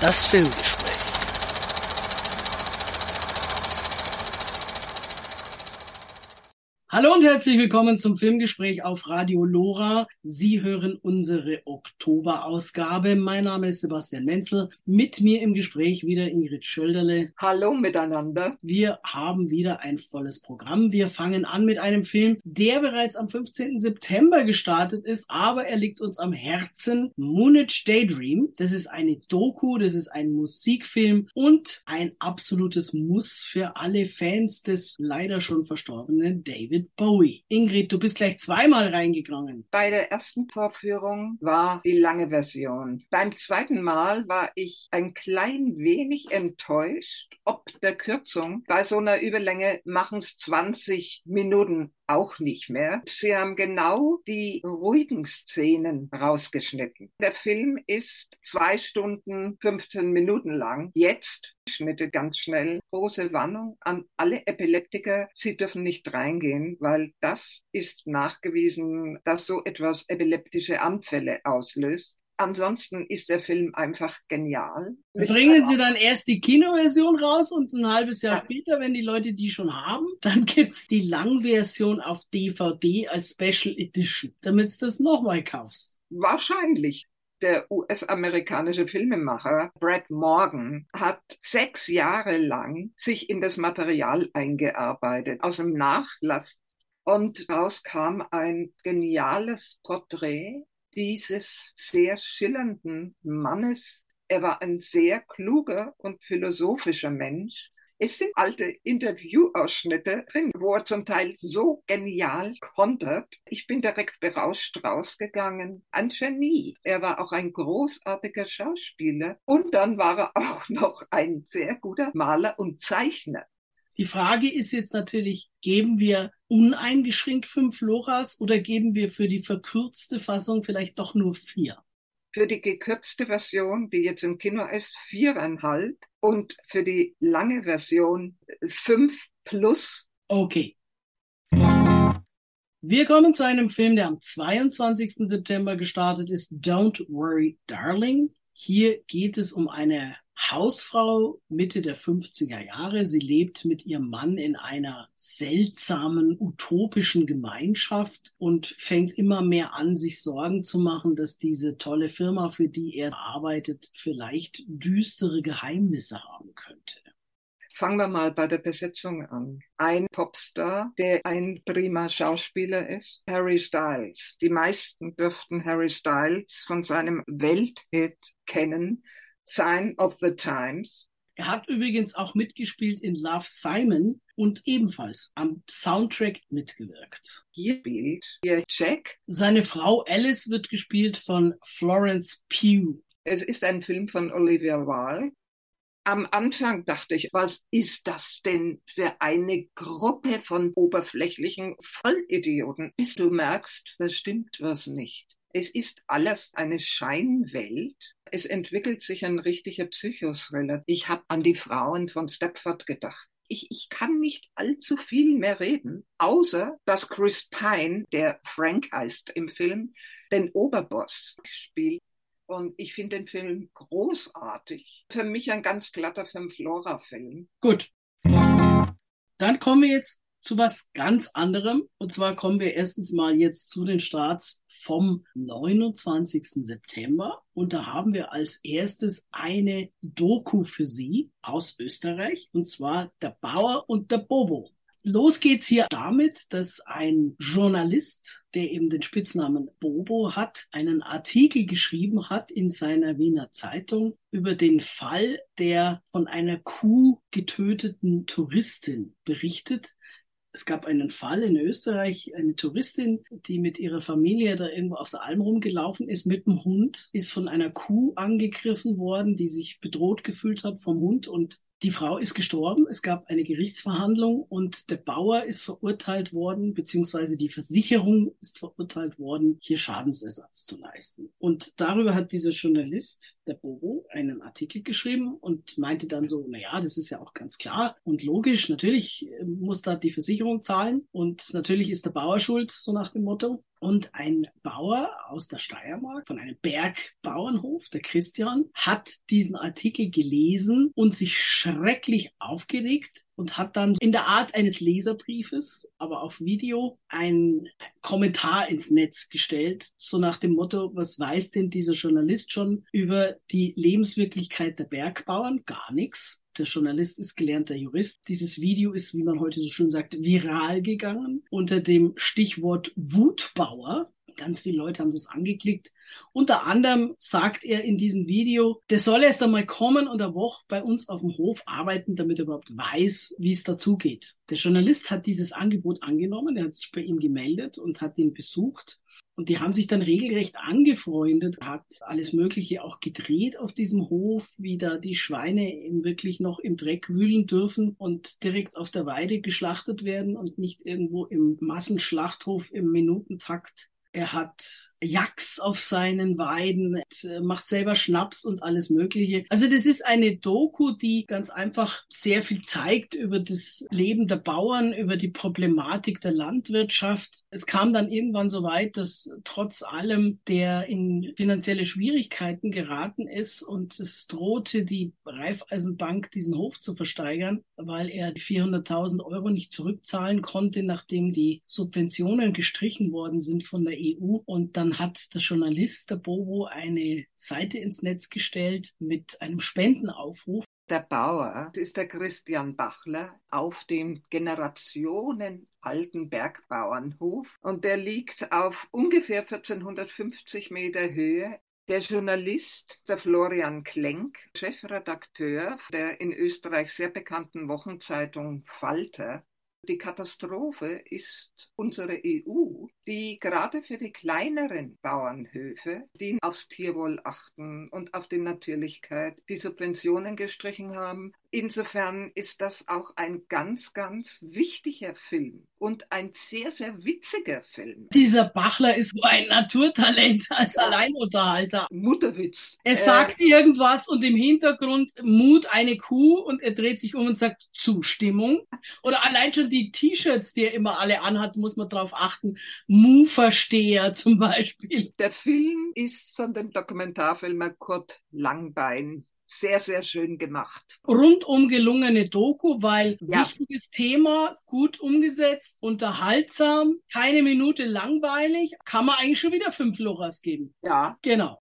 Das Filmgespräch. Hallo und herzlich willkommen zum Filmgespräch auf Radio Lora. Sie hören unsere Oktoberausgabe. Mein Name ist Sebastian Menzel. Mit mir im Gespräch wieder Ingrid Schölderle. Hallo miteinander. Wir haben wieder ein volles Programm. Wir fangen an mit einem Film, der bereits am 15. September gestartet ist, aber er liegt uns am Herzen. Moonage Daydream. Das ist eine Doku, das ist ein Musikfilm und ein absolutes Muss für alle Fans des leider schon verstorbenen David David Bowie. Ingrid, du bist gleich zweimal reingegangen. Bei der ersten Vorführung war die lange Version. Beim zweiten Mal war ich ein klein wenig enttäuscht, ob der Kürzung. Bei so einer Überlänge machen es 20 Minuten auch nicht mehr. Sie haben genau die ruhigen Szenen rausgeschnitten. Der Film ist zwei Stunden 15 Minuten lang. Jetzt Schnitte ganz schnell. Große Warnung an alle Epileptiker. Sie dürfen nicht reingehen, weil das ist nachgewiesen, dass so etwas epileptische Anfälle auslöst. Ansonsten ist der Film einfach genial. Bringen Sie dann erst die Kinoversion raus und ein halbes Jahr ja. später, wenn die Leute die schon haben, dann gibt's die Langversion auf DVD als Special Edition, damit du das nochmal kaufst. Wahrscheinlich. Der US-amerikanische Filmemacher Brad Morgan hat sechs Jahre lang sich in das Material eingearbeitet, aus dem Nachlass. Und daraus kam ein geniales Porträt dieses sehr schillernden Mannes. Er war ein sehr kluger und philosophischer Mensch. Es sind alte Interviewausschnitte drin, wo er zum Teil so genial kontert. Ich bin direkt berauscht rausgegangen. Ein Genie. Er war auch ein großartiger Schauspieler. Und dann war er auch noch ein sehr guter Maler und Zeichner. Die Frage ist jetzt natürlich, geben wir uneingeschränkt fünf Loras oder geben wir für die verkürzte Fassung vielleicht doch nur vier? Für die gekürzte Version, die jetzt im Kino ist, viereinhalb und für die lange Version fünf plus. Okay. Wir kommen zu einem Film, der am 22. September gestartet ist, Don't Worry Darling. Hier geht es um eine Hausfrau Mitte der 50er Jahre. Sie lebt mit ihrem Mann in einer seltsamen, utopischen Gemeinschaft und fängt immer mehr an, sich Sorgen zu machen, dass diese tolle Firma, für die er arbeitet, vielleicht düstere Geheimnisse haben könnte. Fangen wir mal bei der Besetzung an. Ein Popstar, der ein prima Schauspieler ist, Harry Styles. Die meisten dürften Harry Styles von seinem Welthit kennen, Sign of the Times. Er hat übrigens auch mitgespielt in Love Simon und ebenfalls am Soundtrack mitgewirkt. Hier spielt hier Jack. Seine Frau Alice wird gespielt von Florence Pugh. Es ist ein Film von Olivia Wilde. Am Anfang dachte ich, was ist das denn für eine Gruppe von oberflächlichen Vollidioten? Bis du merkst, da stimmt was nicht. Es ist alles eine Scheinwelt. Es entwickelt sich ein richtiger Psychothriller. Ich habe an die Frauen von Stepford gedacht. Ich, ich kann nicht allzu viel mehr reden, außer dass Chris Pine, der Frank heißt im Film, den Oberboss spielt. Und ich finde den Film großartig. Für mich ein ganz glatter Fünf-Flora-Film. Gut. Dann kommen wir jetzt zu was ganz anderem. Und zwar kommen wir erstens mal jetzt zu den Starts vom 29. September. Und da haben wir als erstes eine Doku für Sie aus Österreich. Und zwar Der Bauer und der Bobo. Los geht's hier damit, dass ein Journalist, der eben den Spitznamen Bobo hat, einen Artikel geschrieben hat in seiner Wiener Zeitung über den Fall der von einer Kuh getöteten Touristin berichtet, es gab einen Fall in Österreich, eine Touristin, die mit ihrer Familie da irgendwo auf der Alm rumgelaufen ist mit dem Hund, ist von einer Kuh angegriffen worden, die sich bedroht gefühlt hat vom Hund und die Frau ist gestorben, es gab eine Gerichtsverhandlung und der Bauer ist verurteilt worden, beziehungsweise die Versicherung ist verurteilt worden, hier Schadensersatz zu leisten. Und darüber hat dieser Journalist, der Bobo, einen Artikel geschrieben und meinte dann so, na ja, das ist ja auch ganz klar und logisch, natürlich muss da die Versicherung zahlen und natürlich ist der Bauer schuld, so nach dem Motto. Und ein Bauer aus der Steiermark von einem Bergbauernhof, der Christian, hat diesen Artikel gelesen und sich schrecklich aufgeregt und hat dann in der Art eines Leserbriefes, aber auf Video, einen Kommentar ins Netz gestellt, so nach dem Motto, was weiß denn dieser Journalist schon über die Lebenswirklichkeit der Bergbauern? Gar nichts. Der Journalist ist gelernter Jurist. Dieses Video ist, wie man heute so schön sagt, viral gegangen unter dem Stichwort Wutbauer. Ganz viele Leute haben das angeklickt. Unter anderem sagt er in diesem Video, der soll erst einmal kommen und eine Woche bei uns auf dem Hof arbeiten, damit er überhaupt weiß, wie es dazugeht. Der Journalist hat dieses Angebot angenommen, er hat sich bei ihm gemeldet und hat ihn besucht. Und die haben sich dann regelrecht angefreundet, hat alles Mögliche auch gedreht auf diesem Hof, wie da die Schweine wirklich noch im Dreck wühlen dürfen und direkt auf der Weide geschlachtet werden und nicht irgendwo im Massenschlachthof im Minutentakt. Er hat Jacks auf seinen Weiden, macht selber Schnaps und alles Mögliche. Also das ist eine Doku, die ganz einfach sehr viel zeigt über das Leben der Bauern, über die Problematik der Landwirtschaft. Es kam dann irgendwann so weit, dass trotz allem der in finanzielle Schwierigkeiten geraten ist und es drohte die Raiffeisenbank diesen Hof zu versteigern, weil er die 400.000 Euro nicht zurückzahlen konnte, nachdem die Subventionen gestrichen worden sind von der EU und dann hat der Journalist, der Bobo, eine Seite ins Netz gestellt mit einem Spendenaufruf. Der Bauer ist der Christian Bachler auf dem generationenalten Bergbauernhof. Und der liegt auf ungefähr 1450 Meter Höhe. Der Journalist, der Florian Klenk, Chefredakteur der in Österreich sehr bekannten Wochenzeitung Falter, die Katastrophe ist unsere EU, die gerade für die kleineren Bauernhöfe, die aufs Tierwohl achten und auf die Natürlichkeit, die Subventionen gestrichen haben, Insofern ist das auch ein ganz, ganz wichtiger Film und ein sehr, sehr witziger Film. Dieser Bachler ist so ein Naturtalent als ja. Alleinunterhalter. Mutterwitz. Er äh, sagt irgendwas und im Hintergrund mut eine Kuh und er dreht sich um und sagt Zustimmung. Oder allein schon die T-Shirts, die er immer alle anhat, muss man darauf achten. Mu-Versteher zum Beispiel. Der Film ist von dem Dokumentarfilmer Kurt Langbein sehr, sehr schön gemacht. Rundum gelungene Doku, weil ja. wichtiges Thema, gut umgesetzt, unterhaltsam, keine Minute langweilig, kann man eigentlich schon wieder fünf Loras geben. Ja. Genau.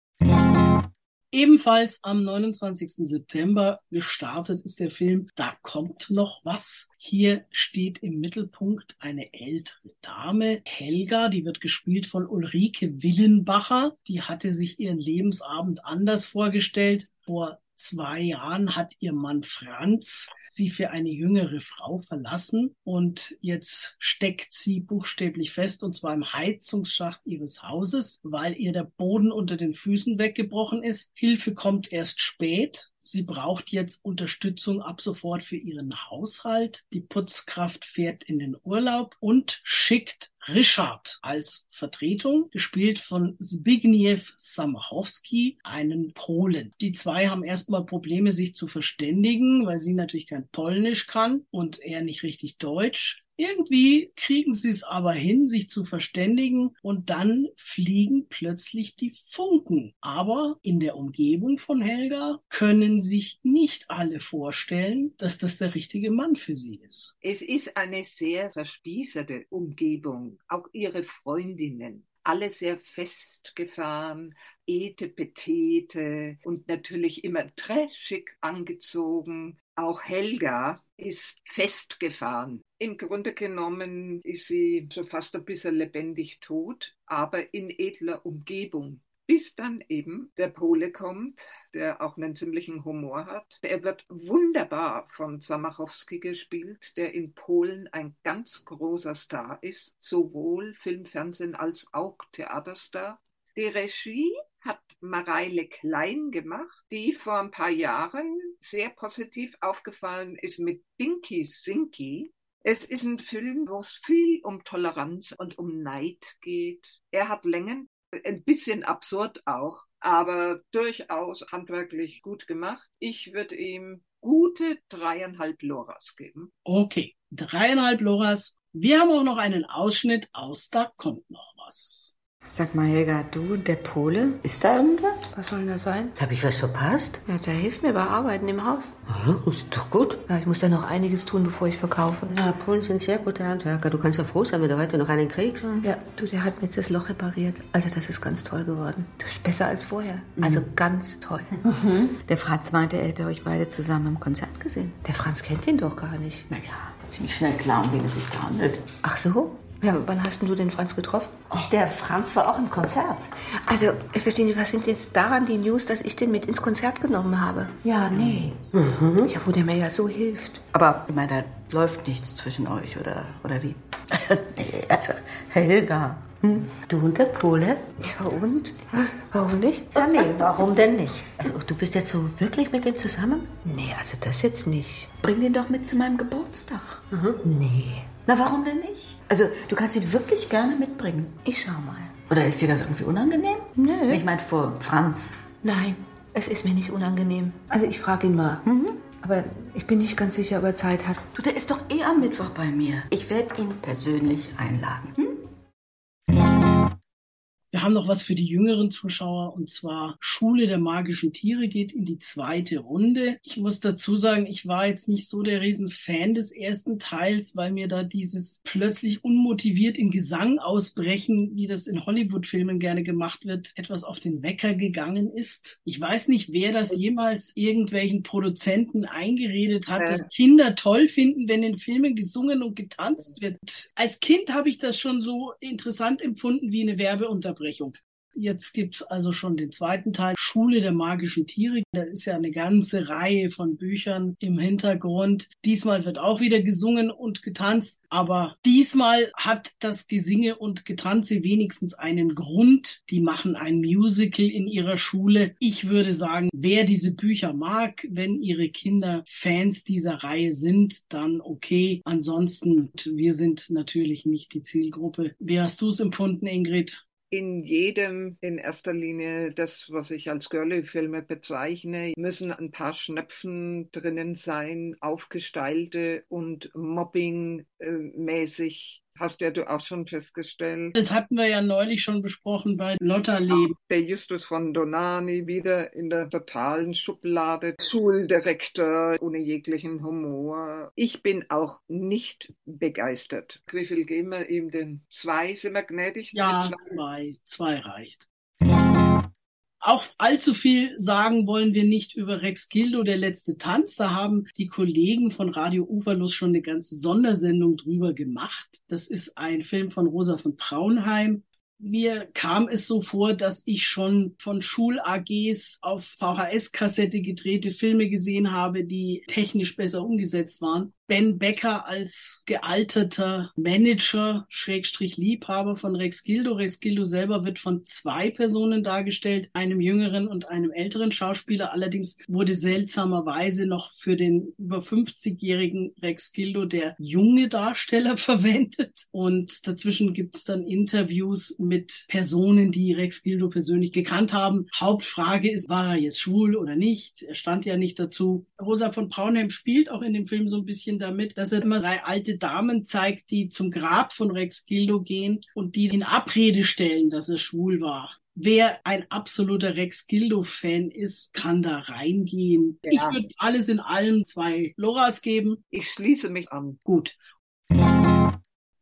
Ebenfalls am 29. September gestartet ist der Film Da kommt noch was. Hier steht im Mittelpunkt eine ältere Dame, Helga, die wird gespielt von Ulrike Willenbacher. Die hatte sich ihren Lebensabend anders vorgestellt. Vor zwei Jahren hat ihr Mann Franz sie für eine jüngere Frau verlassen und jetzt steckt sie buchstäblich fest und zwar im Heizungsschacht ihres Hauses, weil ihr der Boden unter den Füßen weggebrochen ist. Hilfe kommt erst spät. Sie braucht jetzt Unterstützung ab sofort für ihren Haushalt. Die Putzkraft fährt in den Urlaub und schickt Richard als Vertretung, gespielt von Zbigniew Samachowski, einen Polen. Die zwei haben erstmal Probleme, sich zu verständigen, weil sie natürlich kein Polnisch kann und er nicht richtig Deutsch. Irgendwie kriegen sie es aber hin, sich zu verständigen und dann fliegen plötzlich die Funken. Aber in der Umgebung von Helga können sich nicht alle vorstellen, dass das der richtige Mann für sie ist. Es ist eine sehr verspießerte Umgebung, auch ihre Freundinnen alle sehr festgefahren, etepetete und natürlich immer trashig angezogen. Auch Helga ist festgefahren. Im Grunde genommen ist sie so fast ein bisschen lebendig tot, aber in edler Umgebung. Bis dann eben der Pole kommt, der auch einen ziemlichen Humor hat. Er wird wunderbar von Zamachowski gespielt, der in Polen ein ganz großer Star ist, sowohl Film, Fernsehen als auch Theaterstar. Die Regie hat Mareile Klein gemacht, die vor ein paar Jahren sehr positiv aufgefallen ist mit Dinky Sinky. Es ist ein Film, wo es viel um Toleranz und um Neid geht. Er hat Längen, ein bisschen absurd auch, aber durchaus handwerklich gut gemacht. Ich würde ihm gute dreieinhalb Loras geben. Okay, dreieinhalb Loras. Wir haben auch noch einen Ausschnitt aus Da kommt noch was. Sag mal, Helga, du der Pole, ist da irgendwas? Was soll denn das sein? Habe ich was verpasst? Ja, der hilft mir bei Arbeiten im Haus. Ja, ist doch gut. Ja, ich muss da noch einiges tun, bevor ich verkaufe. Ja, Polen sind sehr gute Handwerker. Du kannst ja froh sein, wenn du heute noch einen kriegst. Ja, du, der hat mir jetzt das Loch repariert. Also das ist ganz toll geworden. Das ist besser als vorher. Also ganz toll. Der Franz meinte, er hätte euch beide zusammen im Konzert gesehen. Der Franz kennt ihn doch gar nicht. Naja, ziemlich schnell klar, um wen es sich da handelt. Ach so? Ja, wann hast du den Franz getroffen? Der Franz war auch im Konzert. Also, ich verstehe nicht, was sind jetzt daran die News, dass ich den mit ins Konzert genommen habe? Ja, nee. Ja, wo der mir ja so hilft. Aber ich meine, da läuft nichts zwischen euch, oder, oder wie? nee, also, Helga. Hm? Du und der Pole? Ja, und? Warum nicht? Ja, nee, warum denn nicht? Also, du bist jetzt so wirklich mit dem zusammen? Nee, also das jetzt nicht. Bring den doch mit zu meinem Geburtstag. Nee. Na, warum denn nicht? Also, du kannst ihn wirklich gerne mitbringen. Ich schau mal. Oder ist dir das irgendwie unangenehm? Nö. Ich meine, vor Franz. Nein, es ist mir nicht unangenehm. Also ich frage ihn mal. Aber ich bin nicht ganz sicher, ob er Zeit hat. Du, der ist doch eh am Mittwoch bei mir. Ich werde ihn persönlich einladen. Hm? Wir haben noch was für die jüngeren Zuschauer und zwar Schule der magischen Tiere geht in die zweite Runde. Ich muss dazu sagen, ich war jetzt nicht so der Riesenfan des ersten Teils, weil mir da dieses plötzlich unmotiviert in Gesang ausbrechen, wie das in Hollywood-Filmen gerne gemacht wird, etwas auf den Wecker gegangen ist. Ich weiß nicht, wer das jemals irgendwelchen Produzenten eingeredet hat, dass Kinder toll finden, wenn in Filmen gesungen und getanzt wird. Als Kind habe ich das schon so interessant empfunden wie eine Werbeunterbrechung. Jetzt gibt's also schon den zweiten Teil, Schule der magischen Tiere. Da ist ja eine ganze Reihe von Büchern im Hintergrund. Diesmal wird auch wieder gesungen und getanzt, aber diesmal hat das Gesinge und Getanze wenigstens einen Grund. Die machen ein Musical in ihrer Schule. Ich würde sagen, wer diese Bücher mag, wenn ihre Kinder Fans dieser Reihe sind, dann okay. Ansonsten, wir sind natürlich nicht die Zielgruppe. Wie hast du es empfunden, Ingrid? In jedem, in erster Linie das, was ich als Girly-Filme bezeichne, müssen ein paar Schnepfen drinnen sein, aufgestylte und Mobbing-mäßig. Hast ja du auch schon festgestellt. Das hatten wir ja neulich schon besprochen bei Lotterleben. Der Justus von Donani wieder in der totalen Schublade, Schuldirektor ohne jeglichen Humor. Ich bin auch nicht begeistert. Wie viel geben wir ihm denn? Zwei, sind wir gnädig? Ja, zwei, zwei reicht. Auch allzu viel sagen wollen wir nicht über Rex Gildo, der letzte Tanz. Da haben die Kollegen von Radio Uferlos schon eine ganze Sondersendung drüber gemacht. Das ist ein Film von Rosa von Braunheim. Mir kam es so vor, dass ich schon von Schul-AGs auf VHS-Kassette gedrehte Filme gesehen habe, die technisch besser umgesetzt waren. Ben Becker als gealterter Manager, Schrägstrich Liebhaber von Rex Gildo. Rex Gildo selber wird von zwei Personen dargestellt, einem jüngeren und einem älteren Schauspieler. Allerdings wurde seltsamerweise noch für den über 50-jährigen Rex Gildo der junge Darsteller verwendet. Und dazwischen gibt's dann Interviews mit Personen, die Rex Gildo persönlich gekannt haben. Hauptfrage ist, war er jetzt schwul oder nicht? Er stand ja nicht dazu. Rosa von Braunheim spielt auch in dem Film so ein bisschen damit, dass er immer drei alte Damen zeigt, die zum Grab von Rex Gildo gehen und die in Abrede stellen, dass er schwul war. Wer ein absoluter Rex Gildo-Fan ist, kann da reingehen. Ja. Ich würde alles in allem zwei Loras geben. Ich schließe mich an. Gut.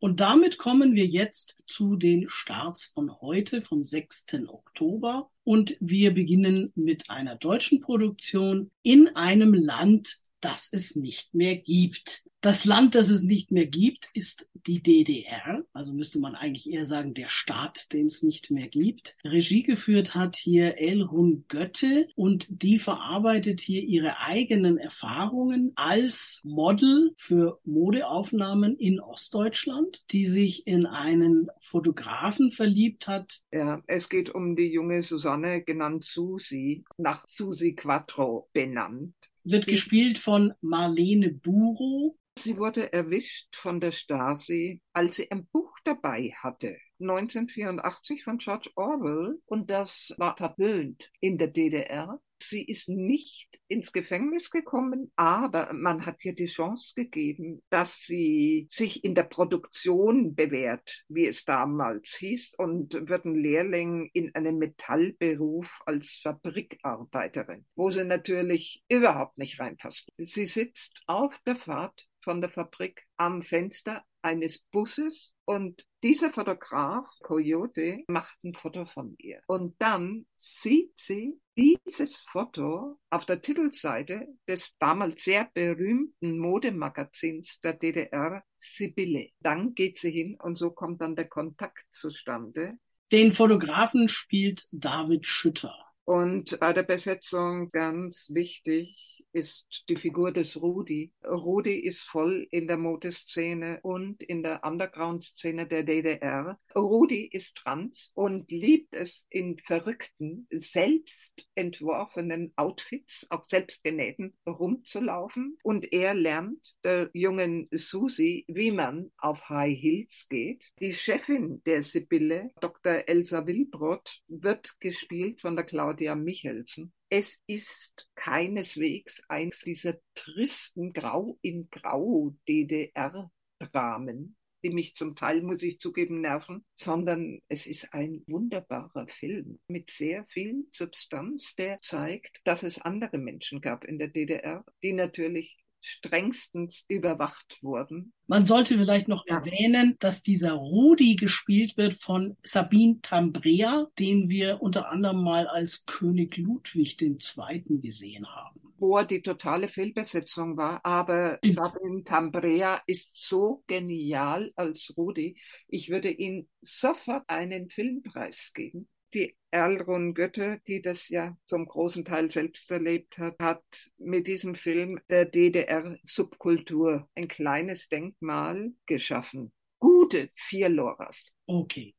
Und damit kommen wir jetzt zu den Starts von heute, vom 6. Oktober. Und wir beginnen mit einer deutschen Produktion in einem Land, das es nicht mehr gibt. Das Land, das es nicht mehr gibt, ist die DDR. Also müsste man eigentlich eher sagen, der Staat, den es nicht mehr gibt. Regie geführt hat hier Elrun Götte und die verarbeitet hier ihre eigenen Erfahrungen als Model für Modeaufnahmen in Ostdeutschland, die sich in einen Fotografen verliebt hat, Ja, es geht um die junge Susanne, genannt Susi, nach Susi Quattro benannt. Wird gespielt von Marlene Buro. Sie wurde erwischt von der Stasi, als sie ein Buch dabei hatte. 1984 von George Orwell und das war verpönt in der DDR. Sie ist nicht ins Gefängnis gekommen, aber man hat ihr die Chance gegeben, dass sie sich in der Produktion bewährt, wie es damals hieß, und wird ein Lehrling in einem Metallberuf als Fabrikarbeiterin, wo sie natürlich überhaupt nicht reinpasst. Sie sitzt auf der Fahrt von der Fabrik am Fenster eines Busses und dieser Fotograf, Coyote, macht ein Foto von ihr. Und dann sieht sie dieses Foto auf der Titelseite des damals sehr berühmten Modemagazins der DDR, Sibylle. Dann geht sie hin und so kommt dann der Kontakt zustande. Den Fotografen spielt David Schütter. Und bei der Besetzung ganz wichtig ist die Figur des Rudi. Rudi ist voll in der Modeszene und in der Underground-Szene der DDR. Rudi ist trans und liebt es in verrückten, selbst entworfenen Outfits, auch selbst genähten, rumzulaufen. Und er lernt der jungen Susi, wie man auf High Heels geht. Die Chefin der Sibylle, Dr. Elsa Wilbrod, wird gespielt von der Claudia Michelsen. Es ist keineswegs eins dieser tristen Grau in Grau DDR-Dramen, die mich zum Teil, muss ich zugeben, nerven, sondern es ist ein wunderbarer Film mit sehr viel Substanz, der zeigt, dass es andere Menschen gab in der DDR, die natürlich strengstens überwacht wurden. Man sollte vielleicht noch ja. erwähnen, dass dieser Rudi gespielt wird von Sabine Tambrea, den wir unter anderem mal als König Ludwig II. gesehen haben. Wo er die totale Fehlbesetzung war, aber ja. Sabine Tambrea ist so genial als Rudi. Ich würde ihm sofort einen Filmpreis geben die Erlrun Götte, die das ja zum großen Teil selbst erlebt hat, hat mit diesem Film der DDR-Subkultur ein kleines Denkmal geschaffen. Gute vier Loras. Okay.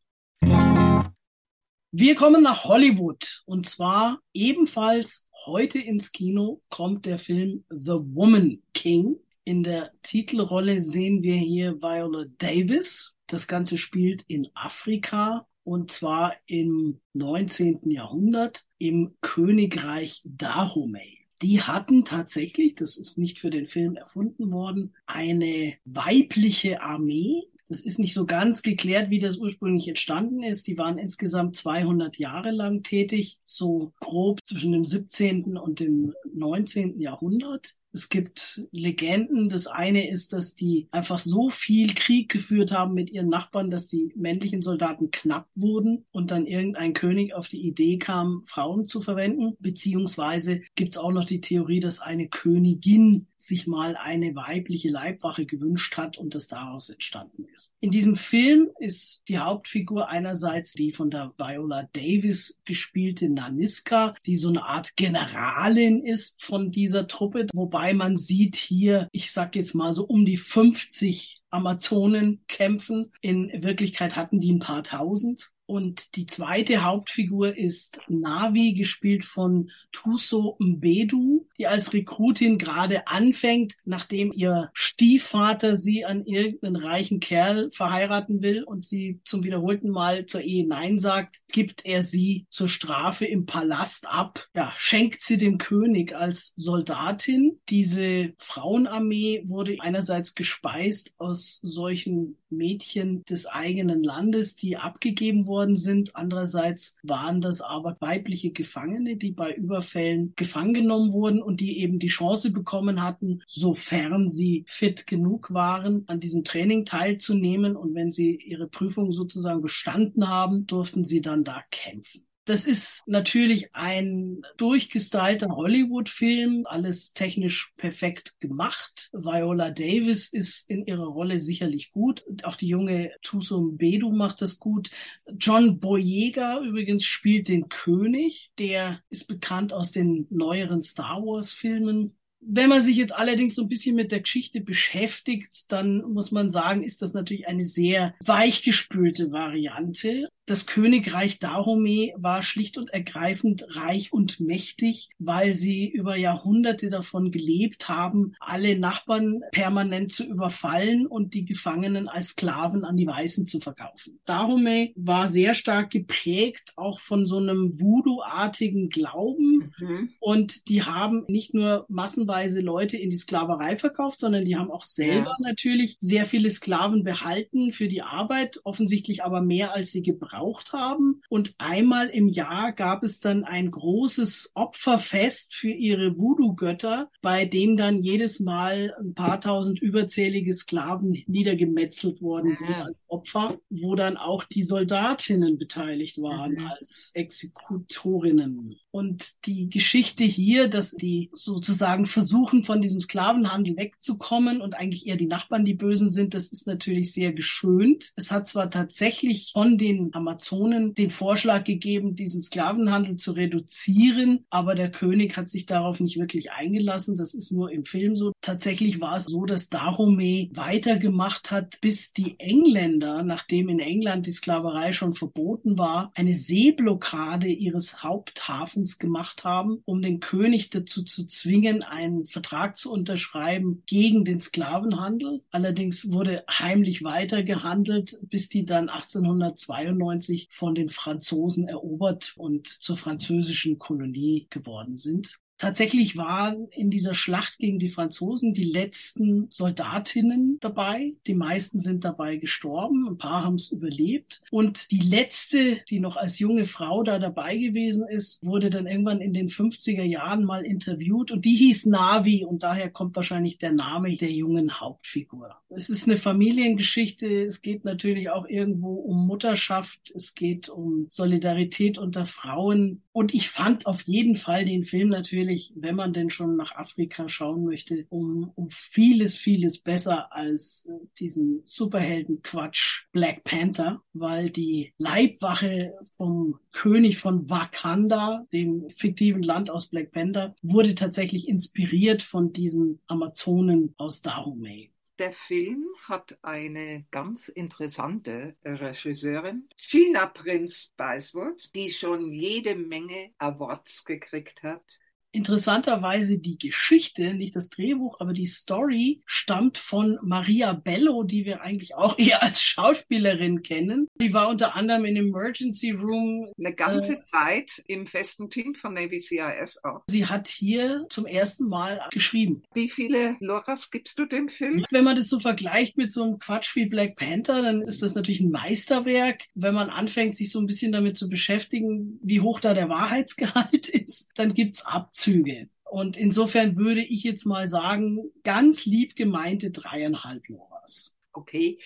Wir kommen nach Hollywood und zwar ebenfalls heute ins Kino kommt der Film The Woman King. In der Titelrolle sehen wir hier Viola Davis. Das Ganze spielt in Afrika und zwar im 19. Jahrhundert im Königreich Dahomey. Die hatten tatsächlich, das ist nicht für den Film erfunden worden, eine weibliche Armee. Das ist nicht so ganz geklärt, wie das ursprünglich entstanden ist. Die waren insgesamt 200 Jahre lang tätig, so grob zwischen dem 17. und dem 19. Jahrhundert. Es gibt Legenden. Das eine ist, dass die einfach so viel Krieg geführt haben mit ihren Nachbarn, dass die männlichen Soldaten knapp wurden und dann irgendein König auf die Idee kam, Frauen zu verwenden. Beziehungsweise gibt es auch noch die Theorie, dass eine Königin sich mal eine weibliche Leibwache gewünscht hat und das daraus entstanden ist. In diesem Film ist die Hauptfigur einerseits die von der Viola Davis gespielte Naniska, die so eine Art Generalin ist von dieser Truppe, wobei man sieht hier, ich sag jetzt mal so um die 50 Amazonen kämpfen. In Wirklichkeit hatten die ein paar tausend. Und die zweite Hauptfigur ist Navi, gespielt von Tuso Mbedu, die als Rekrutin gerade anfängt, nachdem ihr Stiefvater sie an irgendeinen reichen Kerl verheiraten will und sie zum wiederholten Mal zur Ehe Nein sagt, gibt er sie zur Strafe im Palast ab. Ja, schenkt sie dem König als Soldatin. Diese Frauenarmee wurde einerseits gespeist aus solchen Mädchen des eigenen Landes, die abgegeben worden sind. Andererseits waren das aber weibliche Gefangene, die bei Überfällen gefangen genommen wurden und die eben die Chance bekommen hatten, sofern sie fit genug waren, an diesem Training teilzunehmen. Und wenn sie ihre Prüfung sozusagen bestanden haben, durften sie dann da kämpfen. Das ist natürlich ein durchgestylter Hollywood-Film, alles technisch perfekt gemacht. Viola Davis ist in ihrer Rolle sicherlich gut. Auch die junge Tusum Bedu macht das gut. John Boyega übrigens spielt den König. Der ist bekannt aus den neueren Star Wars-Filmen. Wenn man sich jetzt allerdings so ein bisschen mit der Geschichte beschäftigt, dann muss man sagen, ist das natürlich eine sehr weichgespülte Variante. Das Königreich Dahomey war schlicht und ergreifend reich und mächtig, weil sie über Jahrhunderte davon gelebt haben, alle Nachbarn permanent zu überfallen und die Gefangenen als Sklaven an die Weißen zu verkaufen. Dahomey war sehr stark geprägt auch von so einem Voodoo-artigen Glauben mhm. und die haben nicht nur massenweise Leute in die Sklaverei verkauft, sondern die haben auch selber ja. natürlich sehr viele Sklaven behalten für die Arbeit, offensichtlich aber mehr als sie gebraucht haben. Und einmal im Jahr gab es dann ein großes Opferfest für ihre Voodoo-Götter, bei dem dann jedes Mal ein paar tausend überzählige Sklaven niedergemetzelt worden sind ja. als Opfer, wo dann auch die Soldatinnen beteiligt waren mhm. als Exekutorinnen. Und die Geschichte hier, dass die sozusagen versuchen, von diesem Sklavenhandel wegzukommen und eigentlich eher die Nachbarn die Bösen sind, das ist natürlich sehr geschönt. Es hat zwar tatsächlich von den Amazonen den Vorschlag gegeben, diesen Sklavenhandel zu reduzieren, aber der König hat sich darauf nicht wirklich eingelassen. Das ist nur im Film so. Tatsächlich war es so, dass Dahomey weitergemacht hat, bis die Engländer, nachdem in England die Sklaverei schon verboten war, eine Seeblockade ihres Haupthafens gemacht haben, um den König dazu zu zwingen, einen Vertrag zu unterschreiben gegen den Sklavenhandel. Allerdings wurde heimlich weiter gehandelt, bis die dann 1892 von den Franzosen erobert und zur französischen Kolonie geworden sind. Tatsächlich waren in dieser Schlacht gegen die Franzosen die letzten Soldatinnen dabei. Die meisten sind dabei gestorben, ein paar haben es überlebt. Und die letzte, die noch als junge Frau da dabei gewesen ist, wurde dann irgendwann in den 50er Jahren mal interviewt und die hieß Navi und daher kommt wahrscheinlich der Name der jungen Hauptfigur. Es ist eine Familiengeschichte, es geht natürlich auch irgendwo um Mutterschaft, es geht um Solidarität unter Frauen und ich fand auf jeden Fall den Film natürlich, wenn man denn schon nach Afrika schauen möchte, um, um vieles, vieles besser als äh, diesen Superhelden-Quatsch Black Panther, weil die Leibwache vom König von Wakanda, dem fiktiven Land aus Black Panther, wurde tatsächlich inspiriert von diesen Amazonen aus Dahomey. Der Film hat eine ganz interessante Regisseurin, Gina Prince Byeswood, die schon jede Menge Awards gekriegt hat Interessanterweise die Geschichte, nicht das Drehbuch, aber die Story stammt von Maria Bello, die wir eigentlich auch eher als Schauspielerin kennen. Die war unter anderem in Emergency Room. Eine ganze äh, Zeit im festen Team von Navy CIS auch. Sie hat hier zum ersten Mal geschrieben. Wie viele Loras gibst du dem Film? Wenn man das so vergleicht mit so einem Quatsch wie Black Panther, dann ist das natürlich ein Meisterwerk. Wenn man anfängt, sich so ein bisschen damit zu beschäftigen, wie hoch da der Wahrheitsgehalt ist, dann gibt's Abzüge. Züge. Und insofern würde ich jetzt mal sagen, ganz lieb gemeinte dreieinhalb Loras. Okay.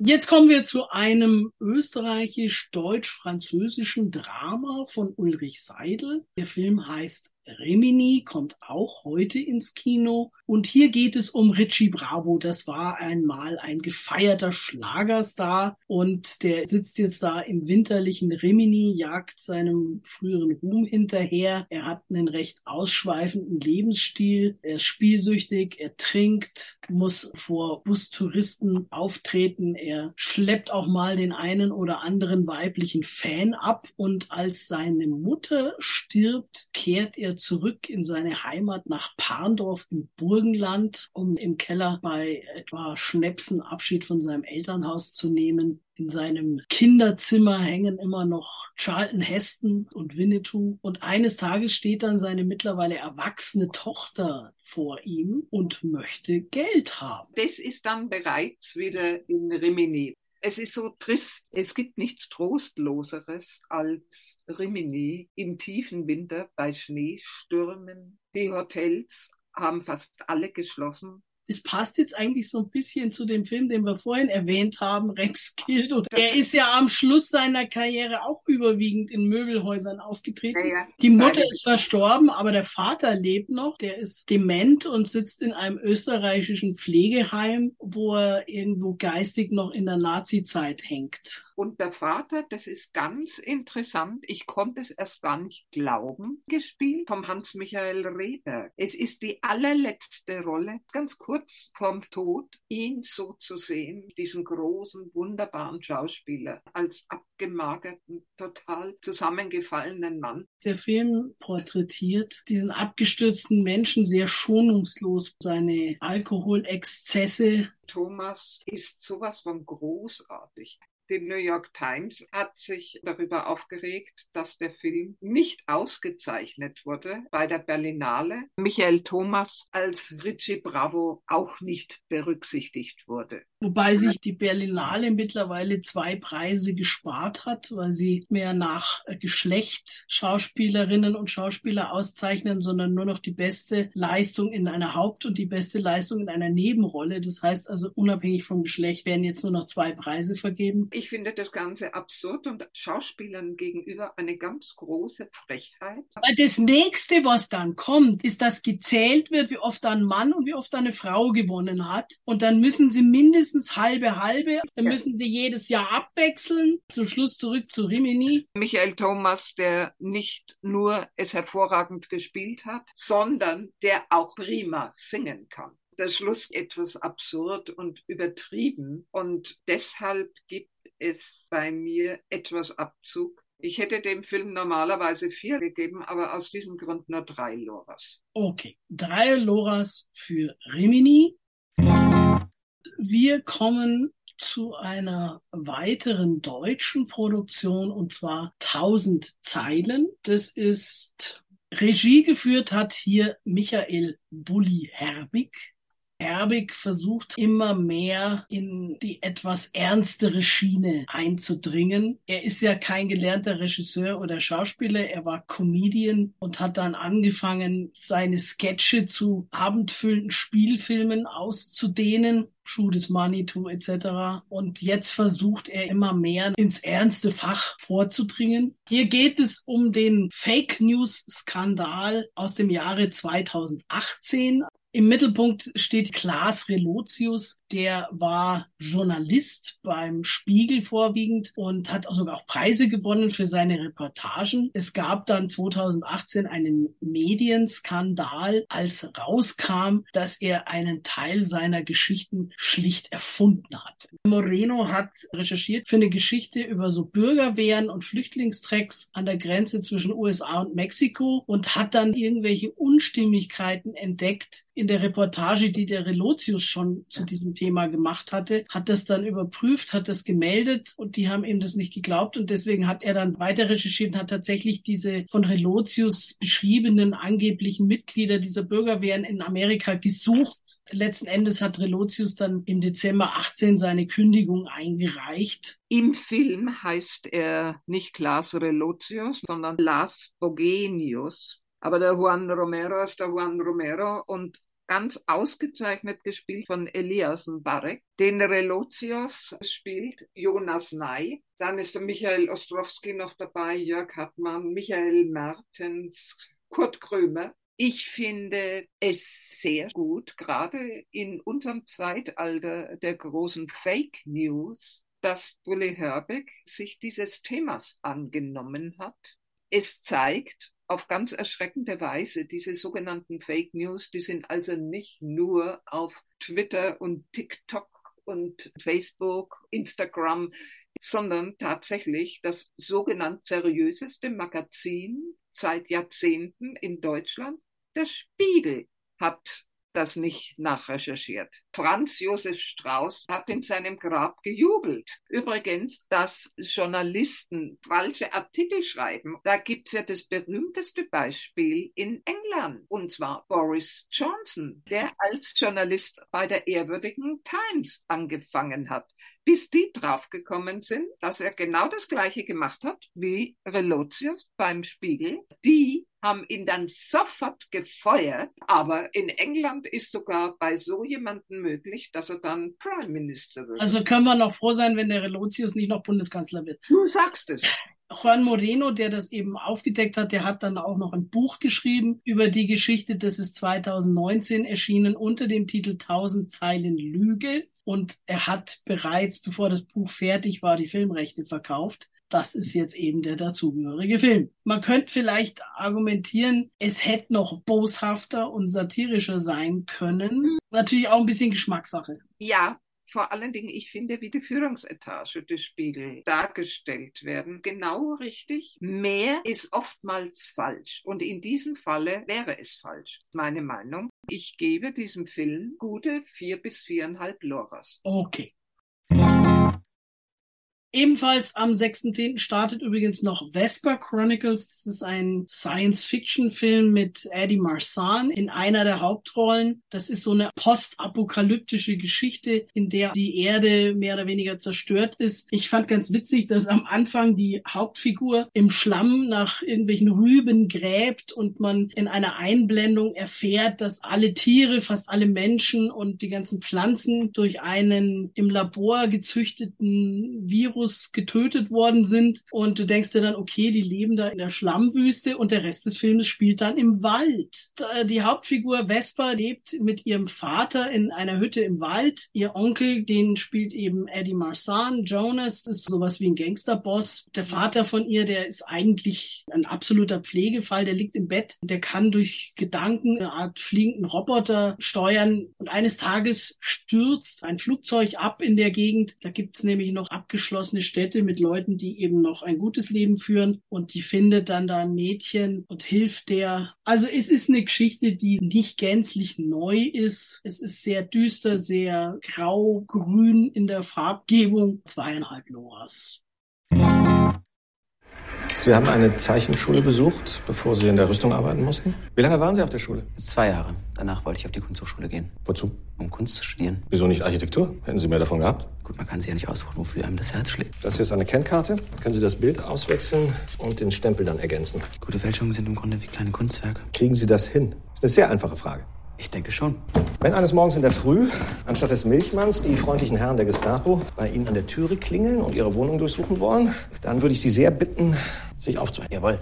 Jetzt kommen wir zu einem österreichisch-deutsch-französischen Drama von Ulrich Seidel. Der Film heißt Rimini kommt auch heute ins Kino. Und hier geht es um Richie Bravo. Das war einmal ein gefeierter Schlagerstar und der sitzt jetzt da im winterlichen Rimini, jagt seinem früheren Ruhm hinterher. Er hat einen recht ausschweifenden Lebensstil. Er ist spielsüchtig, er trinkt, muss vor Bustouristen auftreten. Er schleppt auch mal den einen oder anderen weiblichen Fan ab und als seine Mutter stirbt, kehrt er zurück in seine Heimat nach Parndorf im Burgenland, um im Keller bei etwa Schnäpsen Abschied von seinem Elternhaus zu nehmen. In seinem Kinderzimmer hängen immer noch Charlton Heston und Winnetou. Und eines Tages steht dann seine mittlerweile erwachsene Tochter vor ihm und möchte Geld haben. Das ist dann bereits wieder in Rimini. Es ist so trist. Es gibt nichts Trostloseres als Rimini im tiefen Winter bei Schneestürmen. Die Hotels haben fast alle geschlossen das passt jetzt eigentlich so ein bisschen zu dem Film, den wir vorhin erwähnt haben, Rex Kildo. Er ist ja am Schluss seiner Karriere auch überwiegend in Möbelhäusern aufgetreten. Ja, ja. Die Mutter ist verstorben, aber der Vater lebt noch. Der ist dement und sitzt in einem österreichischen Pflegeheim, wo er irgendwo geistig noch in der Nazi-Zeit hängt. Und der Vater, das ist ganz interessant, ich konnte es erst gar nicht glauben, gespielt vom Hans-Michael Rehberg. Es ist die allerletzte Rolle, ganz kurz vorm Tod, ihn so zu sehen, diesen großen, wunderbaren Schauspieler, als abgemagerten, total zusammengefallenen Mann. Der Film porträtiert diesen abgestürzten Menschen sehr schonungslos, seine Alkoholexzesse. Thomas ist sowas von großartig. Die New York Times hat sich darüber aufgeregt, dass der Film nicht ausgezeichnet wurde bei der Berlinale. Michael Thomas als Richie Bravo auch nicht berücksichtigt wurde. Wobei sich die Berlinale mittlerweile zwei Preise gespart hat, weil sie mehr nach Geschlecht Schauspielerinnen und Schauspieler auszeichnen, sondern nur noch die beste Leistung in einer Haupt- und die beste Leistung in einer Nebenrolle. Das heißt also, unabhängig vom Geschlecht werden jetzt nur noch zwei Preise vergeben. Ich finde das Ganze absurd und Schauspielern gegenüber eine ganz große Frechheit. Das nächste, was dann kommt, ist, dass gezählt wird, wie oft ein Mann und wie oft eine Frau gewonnen hat. Und dann müssen sie mindestens mindestens halbe halbe. Dann ja. müssen sie jedes Jahr abwechseln. Zum Schluss zurück zu Rimini. Michael Thomas, der nicht nur es hervorragend gespielt hat, sondern der auch prima singen kann der Schluss etwas absurd und übertrieben und deshalb gibt es bei mir etwas Abzug. Ich hätte dem Film normalerweise vier gegeben, aber aus diesem Grund nur drei Loras. Okay, drei Loras für Rimini wir kommen zu einer weiteren deutschen Produktion und zwar 1000 Zeilen. Das ist Regie geführt hat hier Michael Bulli Herbig. Herbig versucht immer mehr in die etwas ernstere Schiene einzudringen. Er ist ja kein gelernter Regisseur oder Schauspieler, er war Comedian und hat dann angefangen, seine Sketche zu abendfüllenden Spielfilmen auszudehnen. Schuh des Manitou etc. Und jetzt versucht er immer mehr ins ernste Fach vorzudringen. Hier geht es um den Fake News Skandal aus dem Jahre 2018. Im Mittelpunkt steht Klaas Relotius, der war Journalist beim Spiegel vorwiegend und hat sogar auch Preise gewonnen für seine Reportagen. Es gab dann 2018 einen Medienskandal, als rauskam, dass er einen Teil seiner Geschichten schlicht erfunden hat. Moreno hat recherchiert für eine Geschichte über so Bürgerwehren und Flüchtlingstrecks an der Grenze zwischen USA und Mexiko und hat dann irgendwelche Unstimmigkeiten entdeckt in der Reportage, die der Relotius schon zu diesem Thema gemacht hatte, hat das dann überprüft, hat das gemeldet und die haben ihm das nicht geglaubt und deswegen hat er dann weiter recherchiert und hat tatsächlich diese von Relotius beschriebenen angeblichen Mitglieder dieser Bürgerwehren in Amerika gesucht. Letzten Endes hat Relotius dann im Dezember 18 seine Kündigung eingereicht. Im Film heißt er nicht Klaas Relotius, sondern Las Bogenius. Aber der Juan Romero ist der Juan Romero und ganz ausgezeichnet gespielt von Elias Barek. Den Relotios spielt Jonas Ney. Dann ist der Michael Ostrowski noch dabei, Jörg Hartmann, Michael Mertens, Kurt Krömer. Ich finde es sehr gut, gerade in unserem Zeitalter der großen Fake News, dass Bully Herbeck sich dieses Themas angenommen hat. Es zeigt, auf ganz erschreckende Weise. Diese sogenannten Fake News, die sind also nicht nur auf Twitter und TikTok und Facebook, Instagram, sondern tatsächlich das sogenannt seriöseste Magazin seit Jahrzehnten in Deutschland, der Spiegel, hat das nicht nachrecherchiert. Franz Josef Strauß hat in seinem Grab gejubelt. Übrigens, dass Journalisten falsche Artikel schreiben, da gibt es ja das berühmteste Beispiel in England, und zwar Boris Johnson, der als Journalist bei der ehrwürdigen Times angefangen hat bis die draufgekommen sind, dass er genau das Gleiche gemacht hat wie Relotius beim Spiegel. Die haben ihn dann sofort gefeuert, aber in England ist sogar bei so jemandem möglich, dass er dann Prime Minister wird. Also können wir noch froh sein, wenn der Relotius nicht noch Bundeskanzler wird. Du sagst es. Juan Moreno, der das eben aufgedeckt hat, der hat dann auch noch ein Buch geschrieben über die Geschichte. Das ist 2019 erschienen unter dem Titel 1000 Zeilen Lüge. Und er hat bereits, bevor das Buch fertig war, die Filmrechte verkauft. Das ist jetzt eben der dazugehörige Film. Man könnte vielleicht argumentieren, es hätte noch boshafter und satirischer sein können. Natürlich auch ein bisschen Geschmackssache. Ja, vor allen Dingen, ich finde, wie die Führungsetage des Spiegel dargestellt werden, genau richtig. Mehr ist oftmals falsch. Und in diesem Falle wäre es falsch. Meine Meinung. Ich gebe diesem Film gute vier bis viereinhalb Loras. Okay. Ebenfalls am 6.10. startet übrigens noch Vesper Chronicles. Das ist ein Science-Fiction-Film mit Eddie Marsan in einer der Hauptrollen. Das ist so eine postapokalyptische Geschichte, in der die Erde mehr oder weniger zerstört ist. Ich fand ganz witzig, dass am Anfang die Hauptfigur im Schlamm nach irgendwelchen Rüben gräbt und man in einer Einblendung erfährt, dass alle Tiere, fast alle Menschen und die ganzen Pflanzen durch einen im Labor gezüchteten Virus Virus getötet worden sind. Und du denkst dir dann, okay, die leben da in der Schlammwüste und der Rest des Films spielt dann im Wald. Die Hauptfigur Vespa lebt mit ihrem Vater in einer Hütte im Wald. Ihr Onkel, den spielt eben Eddie Marsan. Jonas ist sowas wie ein Gangsterboss. Der Vater von ihr, der ist eigentlich ein absoluter Pflegefall. Der liegt im Bett. Der kann durch Gedanken eine Art fliegenden Roboter steuern. Und eines Tages stürzt ein Flugzeug ab in der Gegend. Da gibt's nämlich noch abgeschlossen abgeschlossene Städte mit Leuten, die eben noch ein gutes Leben führen und die findet dann da ein Mädchen und hilft der. Also es ist eine Geschichte, die nicht gänzlich neu ist. Es ist sehr düster, sehr grau-grün in der Farbgebung. Zweieinhalb Loras. Sie haben eine Zeichenschule besucht, bevor Sie in der Rüstung arbeiten mussten? Wie lange waren Sie auf der Schule? Zwei Jahre. Danach wollte ich auf die Kunsthochschule gehen. Wozu? Um Kunst zu studieren. Wieso nicht Architektur? Hätten Sie mehr davon gehabt? Gut, man kann sich ja nicht aussuchen, wofür einem das Herz schlägt. Das hier ist eine Kennkarte. Können Sie das Bild auswechseln und den Stempel dann ergänzen? Gute Fälschungen sind im Grunde wie kleine Kunstwerke. Kriegen Sie das hin? Das ist eine sehr einfache Frage. Ich denke schon. Wenn eines Morgens in der Früh, anstatt des Milchmanns, die freundlichen Herren der Gestapo bei Ihnen an der Türe klingeln und Ihre Wohnung durchsuchen wollen, dann würde ich Sie sehr bitten, sich aufzuhören. Jawohl.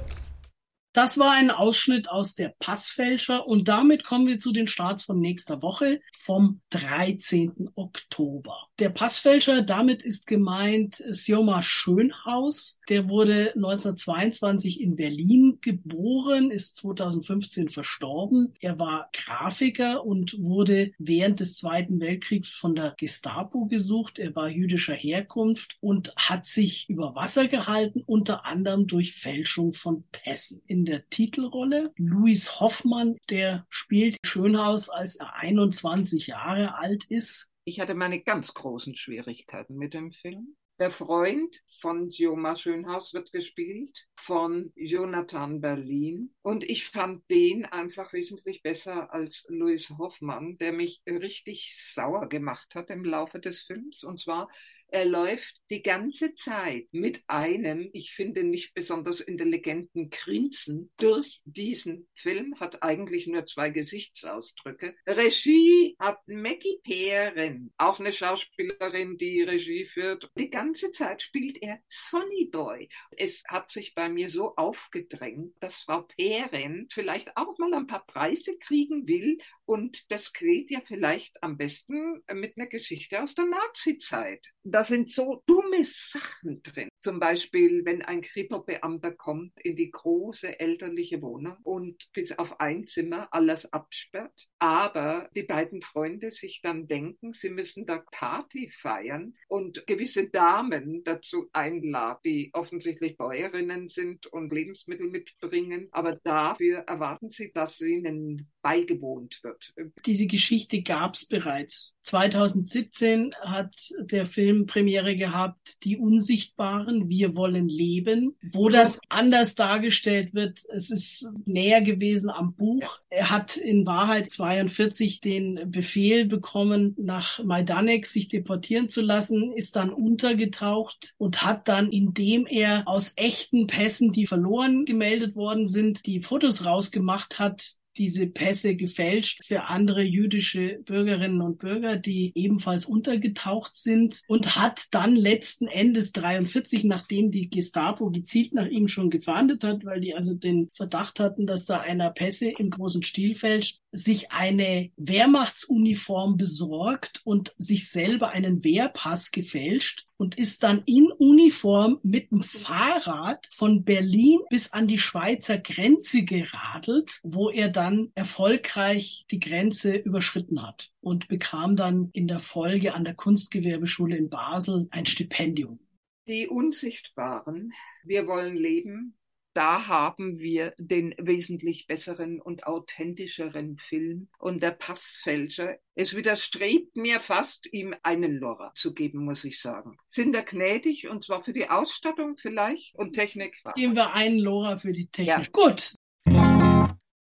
Das war ein Ausschnitt aus der Passfälscher und damit kommen wir zu den Starts von nächster Woche vom 13. Oktober. Der Passfälscher, damit ist gemeint Sioma Schönhaus. Der wurde 1922 in Berlin geboren, ist 2015 verstorben. Er war Grafiker und wurde während des Zweiten Weltkriegs von der Gestapo gesucht. Er war jüdischer Herkunft und hat sich über Wasser gehalten, unter anderem durch Fälschung von Pässen. In der Titelrolle. Louis Hoffmann, der spielt Schönhaus, als er 21 Jahre alt ist. Ich hatte meine ganz großen Schwierigkeiten mit dem Film. Der Freund von Sioma Schönhaus wird gespielt von Jonathan Berlin. Und ich fand den einfach wesentlich besser als Louis Hoffmann, der mich richtig sauer gemacht hat im Laufe des Films. Und zwar er läuft die ganze Zeit mit einem, ich finde, nicht besonders intelligenten Grinsen durch diesen Film, hat eigentlich nur zwei Gesichtsausdrücke. Regie hat Maggie Perrin, auch eine Schauspielerin, die Regie führt. Die ganze Zeit spielt er Sonny Boy. Es hat sich bei mir so aufgedrängt, dass Frau Perrin vielleicht auch mal ein paar Preise kriegen will und das geht ja vielleicht am besten mit einer Geschichte aus der Nazi-Zeit. Da sind so dumme Sachen drin. Zum Beispiel, wenn ein Kripo-Beamter kommt in die große elterliche Wohnung und bis auf ein Zimmer alles absperrt, aber die beiden Freunde sich dann denken, sie müssen da Party feiern und gewisse Damen dazu einladen, die offensichtlich Bäuerinnen sind und Lebensmittel mitbringen, aber dafür erwarten sie, dass ihnen beigewohnt wird. Diese Geschichte gab es bereits. 2017 hat der Film Premiere gehabt, Die Unsichtbaren, Wir wollen leben, wo das anders dargestellt wird. Es ist näher gewesen am Buch. Er hat in Wahrheit 42 den Befehl bekommen, nach Majdanek sich deportieren zu lassen, ist dann untergetaucht und hat dann, indem er aus echten Pässen, die verloren gemeldet worden sind, die Fotos rausgemacht hat, diese Pässe gefälscht für andere jüdische Bürgerinnen und Bürger, die ebenfalls untergetaucht sind und hat dann letzten Endes 43, nachdem die Gestapo gezielt nach ihm schon gefahndet hat, weil die also den Verdacht hatten, dass da einer Pässe im großen Stil fälscht, sich eine Wehrmachtsuniform besorgt und sich selber einen Wehrpass gefälscht und ist dann in Uniform mit dem Fahrrad von Berlin bis an die Schweizer Grenze geradelt, wo er dann erfolgreich die Grenze überschritten hat und bekam dann in der Folge an der Kunstgewerbeschule in Basel ein Stipendium. Die Unsichtbaren. Wir wollen leben. Da haben wir den wesentlich besseren und authentischeren Film. Und der Passfälscher, es widerstrebt mir fast, ihm einen Lora zu geben, muss ich sagen. Sind er gnädig und zwar für die Ausstattung vielleicht und Technik? Geben wir einen Lora für die Technik. Ja. Gut.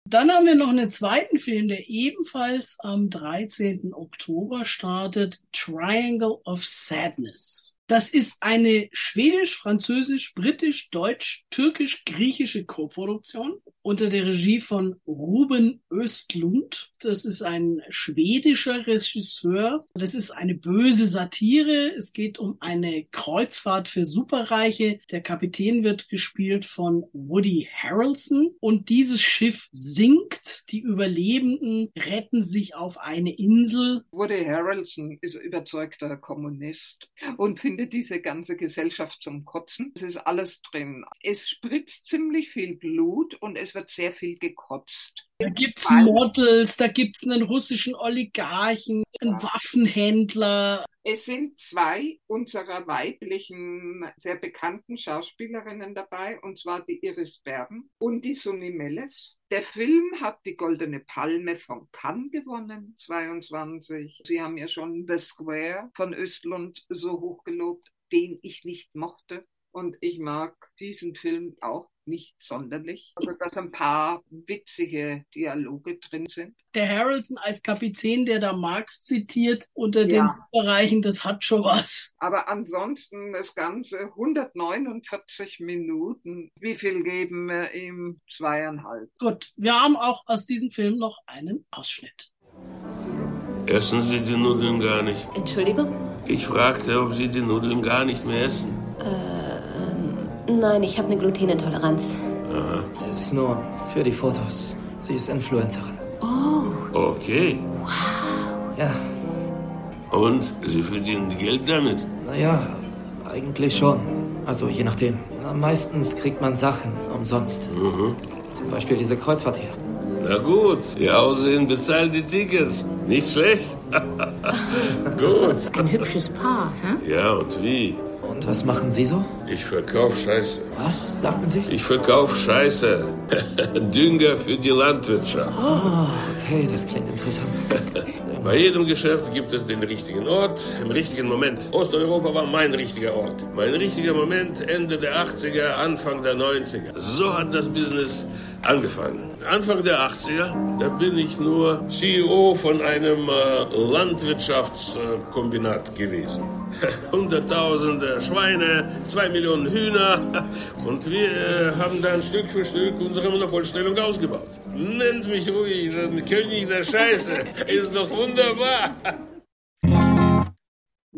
Dann haben wir noch einen zweiten Film, der ebenfalls am 13. Oktober startet, Triangle of Sadness. Das ist eine schwedisch, französisch, britisch, deutsch, türkisch, griechische Koproduktion unter der Regie von Ruben Östlund. Das ist ein schwedischer Regisseur. Das ist eine böse Satire. Es geht um eine Kreuzfahrt für Superreiche. Der Kapitän wird gespielt von Woody Harrelson und dieses Schiff sinkt. Die Überlebenden retten sich auf eine Insel. Woody Harrelson ist überzeugter Kommunist und findet diese ganze Gesellschaft zum Kotzen. Es ist alles drin. Es spritzt ziemlich viel Blut und es wird sehr viel gekotzt. Da gibt's Models, da gibt's einen russischen Oligarchen, einen Waffenhändler. Es sind zwei unserer weiblichen, sehr bekannten Schauspielerinnen dabei, und zwar die Iris Berben und die Sunny Melles. Der Film hat die Goldene Palme von Cannes gewonnen, 22. Sie haben ja schon The Square von Östlund so hochgelobt, den ich nicht mochte. Und ich mag diesen Film auch nicht sonderlich. Also, dass ein paar witzige Dialoge drin sind. Der Harrelson als Kapitän, der da Marx zitiert unter den Ja. Superreichen, das hat schon was. Aber ansonsten das Ganze 149 Minuten. Wie viel geben wir ihm? Zweieinhalb. Gut, wir haben auch aus diesem Film noch einen Ausschnitt. Essen Sie die Nudeln gar nicht? Entschuldigung? Ich fragte, ob Sie die Nudeln gar nicht mehr essen. Nein, ich habe eine Glutenintoleranz. Aha. Das ist nur für die Fotos. Sie ist Influencerin. Okay. Ja, Und Sie verdienen Geld damit? naja, eigentlich schon. Also je nachdem. Na, meistens kriegt man Sachen umsonst. Zum Beispiel diese Kreuzfahrt hier. Na gut, Ihr Aussehen bezahlt die Tickets. Nicht schlecht. gut. Ein hübsches Paar, hm? Ja, und wie? Und was machen Sie so? Ich verkauf Scheiße. Was sagten Sie? Ich verkauf Scheiße. Dünger für die Landwirtschaft. Okay, das klingt interessant. Bei jedem Geschäft gibt es den richtigen Ort im richtigen Moment. Osteuropa war mein richtiger Ort. Mein richtiger Moment Ende der 80er, Anfang der 90er. So hat das Business angefangen. Anfang der 80er, da bin ich nur CEO von einem äh, Landwirtschaftskombinat gewesen. Hunderttausende Schweine, zwei Millionen Hühner und wir äh, haben dann Stück für Stück unsere Monopolstellung ausgebaut. Nennt mich ruhig den König der Scheiße. Ist doch wunderbar.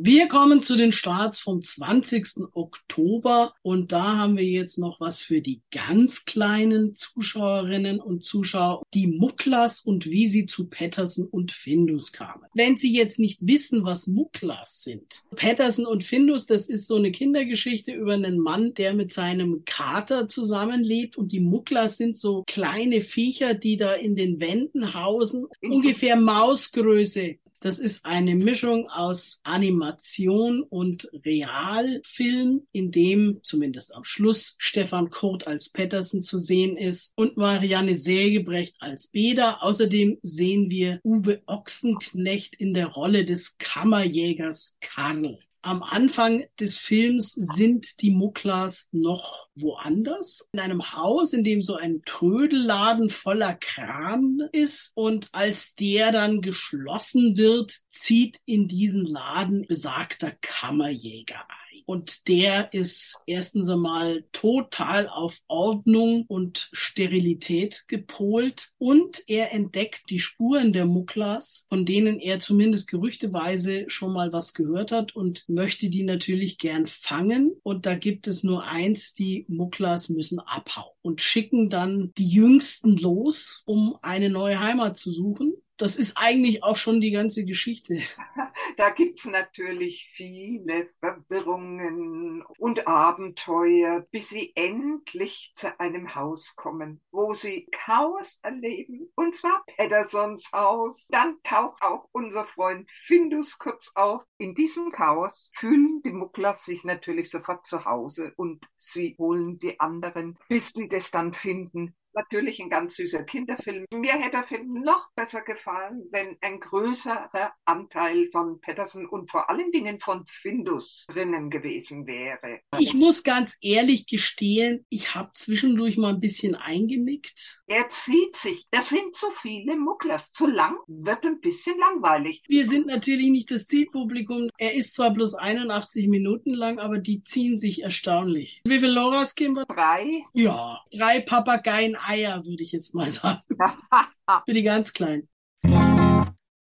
Wir kommen zu den Starts vom 20. Oktober und da haben wir jetzt noch was für die ganz kleinen Zuschauerinnen und Zuschauer, die Mucklas und wie sie zu Patterson und Findus kamen. Wenn Sie jetzt nicht wissen, was Mucklas sind. Patterson und Findus, das ist so eine Kindergeschichte über einen Mann, der mit seinem Kater zusammenlebt und die Mucklas sind so kleine Viecher, die da in den Wänden hausen, ungefähr Mausgröße. Das ist eine Mischung aus Animation und Realfilm, in dem zumindest am Schluss Stefan Kurt als Patterson zu sehen ist und Marianne Sägebrecht als Beda. Außerdem sehen wir Uwe Ochsenknecht in der Rolle des Kammerjägers Karl. Am Anfang des Films sind die Mucklas noch woanders, in einem Haus, in dem so ein Trödelladen voller Kran ist. Und als der dann geschlossen wird, zieht in diesen Laden besagter Kammerjäger ein. Und der ist erstens einmal total auf Ordnung und Sterilität gepolt und er entdeckt die Spuren der Muklas, von denen er zumindest gerüchteweise schon mal was gehört hat und möchte die natürlich gern fangen. Und da gibt es nur eins, die Muklas müssen abhauen und schicken dann die Jüngsten los, um eine neue Heimat zu suchen das ist eigentlich auch schon die ganze Geschichte. Da gibt's natürlich viele Verwirrungen und Abenteuer, bis sie endlich zu einem Haus kommen, wo sie Chaos erleben, und zwar Pedersons Haus. Dann taucht auch unser Freund Findus kurz auf. In diesem Chaos fühlen die Muckler sich natürlich sofort zu Hause und sie holen die anderen, bis sie das dann finden, natürlich ein ganz süßer Kinderfilm. Mir hätte der Film noch besser gefallen, wenn ein größerer Anteil von Patterson und vor allen Dingen von Findus drinnen gewesen wäre. Ich muss ganz ehrlich gestehen, ich habe zwischendurch mal ein bisschen eingenickt. Er zieht sich. Das sind zu viele Mucklers. Zu lang wird ein bisschen langweilig. Wir sind natürlich nicht das Zielpublikum. Er ist zwar bloß 81 Minuten lang, aber die ziehen sich erstaunlich. Wie viel Loras Kimber? Drei. Ja, drei Papageien Eier, würde ich jetzt mal sagen. für die ganz Kleinen.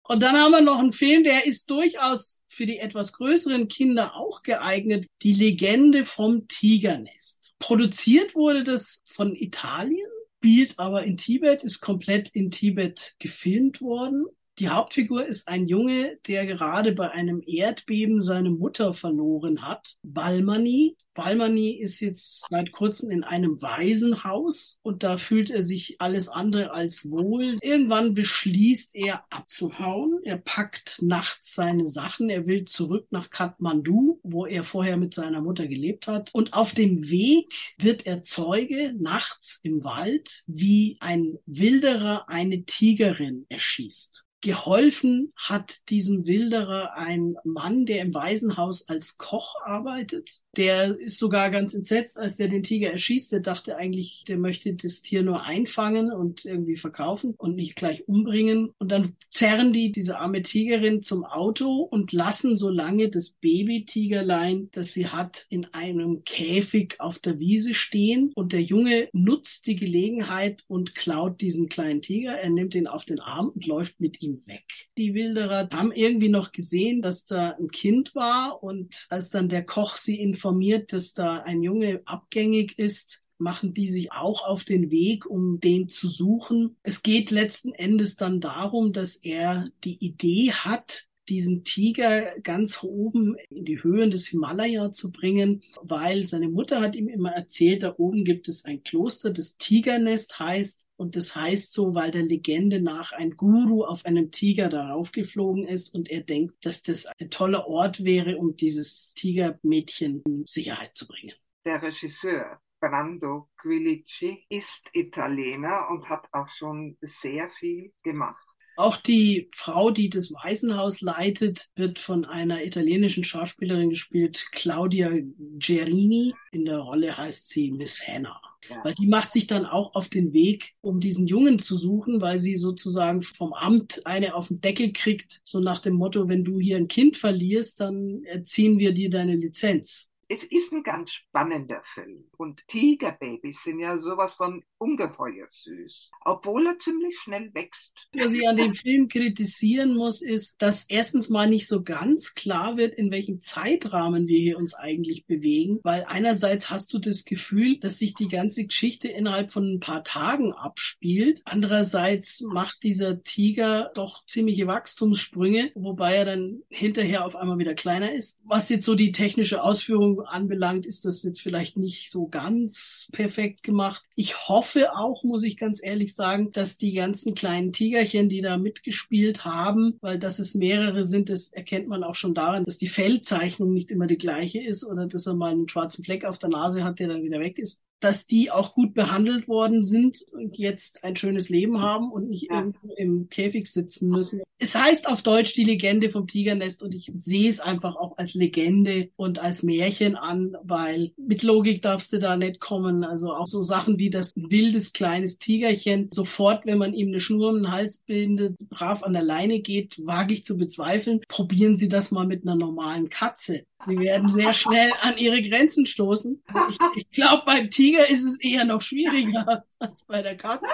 Und dann haben wir noch einen Film, der ist durchaus für die etwas größeren Kinder auch geeignet. Die Legende vom Tigernest. Produziert wurde das von Italien, spielt aber in Tibet, ist komplett in Tibet gefilmt worden. Die Hauptfigur ist ein Junge, der gerade bei einem Erdbeben seine Mutter verloren hat, Balmani. Balmani ist jetzt seit kurzem in einem Waisenhaus und da fühlt er sich alles andere als wohl. Irgendwann beschließt er abzuhauen. Er packt nachts seine Sachen. Er will zurück nach Kathmandu, wo er vorher mit seiner Mutter gelebt hat. Und auf dem Weg wird er Zeuge nachts im Wald, wie ein Wilderer eine Tigerin erschießt. Geholfen hat diesem Wilderer ein Mann, der im Waisenhaus als Koch arbeitet. Der ist sogar ganz entsetzt, als der den Tiger erschießt. Der dachte eigentlich, der möchte das Tier nur einfangen und irgendwie verkaufen und nicht gleich umbringen. Und dann zerren die diese arme Tigerin zum Auto und lassen so lange das Baby-Tigerlein, das sie hat, in einem Käfig auf der Wiese stehen. Und der Junge nutzt die Gelegenheit und klaut diesen kleinen Tiger. Er nimmt ihn auf den Arm und läuft mit ihm weg. Die Wilderer haben irgendwie noch gesehen, dass da ein Kind war und als dann der Koch sie in informiert, dass da ein Junge abgängig ist, machen die sich auch auf den Weg, um den zu suchen. Es geht letzten Endes dann darum, dass er die Idee hat, diesen Tiger ganz oben in die Höhen des Himalaya zu bringen, weil seine Mutter hat ihm immer erzählt, da oben gibt es ein Kloster, das Tigernest heißt. Und das heißt so, weil der Legende nach ein Guru auf einem Tiger darauf geflogen ist und er denkt, dass das ein toller Ort wäre, um dieses Tigermädchen in Sicherheit zu bringen. Der Regisseur Brando Quilici ist Italiener und hat auch schon sehr viel gemacht. Auch die Frau, die das Waisenhaus leitet, wird von einer italienischen Schauspielerin gespielt, Claudia Gerini. In der Rolle heißt sie Miss Hannah. Ja. Weil die macht sich dann auch auf den Weg, um diesen Jungen zu suchen, weil sie sozusagen vom Amt eine auf den Deckel kriegt, so nach dem Motto, wenn du hier ein Kind verlierst, dann erziehen wir dir deine Lizenz. Es ist ein ganz spannender Film. Und Tigerbabys sind ja sowas von ungeheuer süß, obwohl er ziemlich schnell wächst. Was ich an dem Film kritisieren muss, ist, dass erstens mal nicht so ganz klar wird, in welchem Zeitrahmen wir hier uns eigentlich bewegen, weil einerseits hast du das Gefühl, dass sich die ganze Geschichte innerhalb von ein paar Tagen abspielt. Andererseits macht dieser Tiger doch ziemliche Wachstumssprünge, wobei er dann hinterher auf einmal wieder kleiner ist. Was jetzt so die technische Ausführung anbelangt, ist das jetzt vielleicht nicht so ganz perfekt gemacht. Ich hoffe auch, muss ich ganz ehrlich sagen, dass die ganzen kleinen Tigerchen, die da mitgespielt haben, weil dass es mehrere sind, das erkennt man auch schon daran, dass die Fellzeichnung nicht immer die gleiche ist oder dass er mal einen schwarzen Fleck auf der Nase hat, der dann wieder weg ist dass die auch gut behandelt worden sind und jetzt ein schönes Leben haben und nicht ja. irgendwo im Käfig sitzen müssen. Es heißt auf Deutsch die Legende vom Tigernest und ich sehe es einfach auch als Legende und als Märchen an, weil mit Logik darfst du da nicht kommen. Also auch so Sachen wie das wildes kleines Tigerchen sofort, wenn man ihm eine Schnur um den Hals bindet, brav an der Leine geht, wage ich zu bezweifeln. Probieren Sie das mal mit einer normalen Katze Die werden sehr schnell an ihre Grenzen stoßen. Ich, ich glaube, beim Tiger ist es eher noch schwieriger als bei der Katze.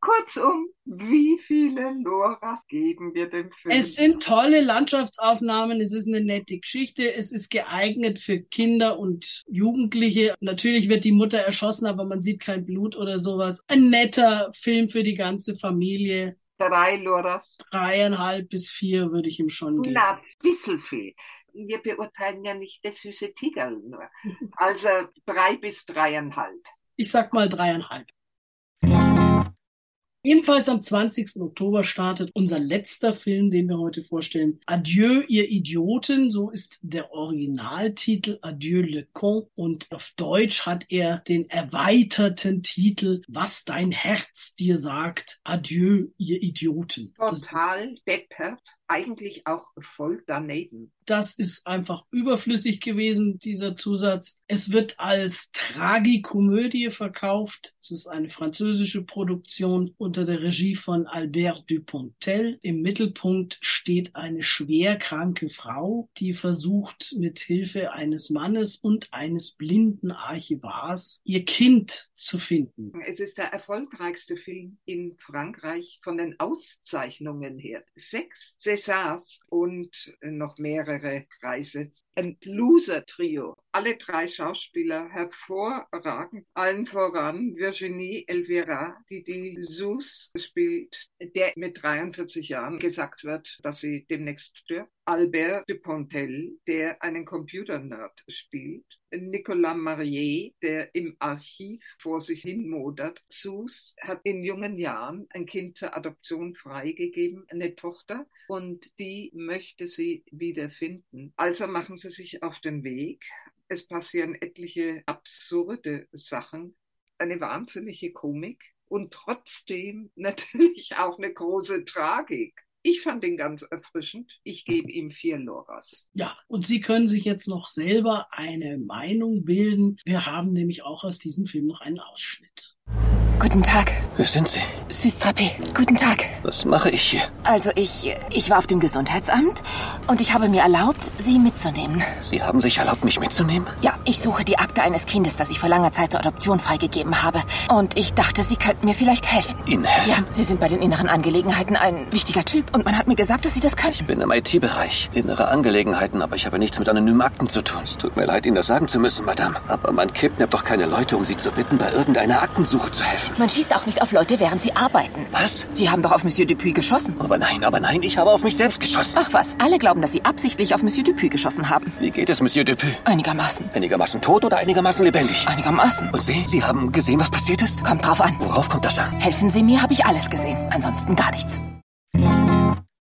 Kurzum, wie viele Loras geben wir dem Film? Es sind tolle Landschaftsaufnahmen, es ist eine nette Geschichte, es ist geeignet für Kinder und Jugendliche. Natürlich wird die Mutter erschossen, aber man sieht kein Blut oder sowas. Ein netter Film für die ganze Familie. Drei Loras. Dreieinhalb bis vier würde ich ihm schon geben. Na, bisschen viel. Wir beurteilen ja nicht das süße Tiger nur. Also drei bis dreieinhalb. Ich sag mal dreieinhalb. Ebenfalls am 20. Oktober startet unser letzter Film, den wir heute vorstellen. Adieu, ihr Idioten. So ist der Originaltitel Adieu, le con. Und auf Deutsch hat er den erweiterten Titel Was dein Herz dir sagt. Adieu, ihr Idioten. Total deppert. Eigentlich auch voll daneben. Das ist einfach überflüssig gewesen, dieser Zusatz. Es wird als Tragikomödie verkauft. Es ist eine französische Produktion unter der Regie von Albert Dupontel. Im Mittelpunkt steht eine schwerkranke Frau, die versucht, mit Hilfe eines Mannes und eines blinden Archivars ihr Kind zu finden. Es ist der erfolgreichste Film in Frankreich von den Auszeichnungen her. Sechs Césars und noch mehrere Preise. Ein Loser-Trio. Alle drei Schauspieler hervorragend. Allen voran Virginie Elvira, die die Sus spielt, der mit 43 Jahren gesagt wird, dass sie demnächst stirbt. Albert Dupontel, der einen Computer-Nerd spielt. Nicolas Marier, der im Archiv vor sich hin modert. Sus hat in jungen Jahren ein Kind zur Adoption freigegeben, eine Tochter, und die möchte sie wiederfinden. Also machen sie sich auf den Weg. Es passieren etliche absurde Sachen, eine wahnsinnige Komik und trotzdem natürlich auch eine große Tragik. Ich fand ihn ganz erfrischend. Ich gebe ihm vier Loras. Ja, und Sie können sich jetzt noch selber eine Meinung bilden. Wir haben nämlich auch aus diesem Film noch einen Ausschnitt. Guten Tag. Wer sind Sie? Süßtrappé. Guten Tag. Was mache ich hier? Also ich, ich war auf dem Gesundheitsamt und ich habe mir erlaubt, Sie mitzunehmen. Sie haben sich erlaubt, mich mitzunehmen? Ja, ich suche die Akte eines Kindes, das ich vor langer Zeit zur Adoption freigegeben habe. Und ich dachte, Sie könnten mir vielleicht helfen. Ihnen helfen? Ja, Sie sind bei den inneren Angelegenheiten ein wichtiger Typ und man hat mir gesagt, dass Sie das können. Ich bin im IT-Bereich. Innere Angelegenheiten, aber ich habe nichts mit anonymen Akten zu tun. Es tut mir leid, Ihnen das sagen zu müssen, Madame. Aber man kidnappt doch keine Leute, um sie zu bitten, bei irgendeiner Aktensuche zu helfen. Man schießt auch nicht auf Leute, während sie arbeiten. Was? Sie haben doch auf Monsieur Dupuis geschossen. Aber nein, aber nein, ich habe auf mich selbst geschossen. Ach was, alle glauben, dass Sie absichtlich auf Monsieur Dupuis geschossen haben. Wie geht es, Monsieur Dupuis? Einigermaßen. Einigermaßen tot oder einigermaßen lebendig? Einigermaßen. Und Sie? Sie haben gesehen, was passiert ist? Kommt drauf an. Worauf kommt das an? Helfen Sie mir, habe ich alles gesehen. Ansonsten gar nichts.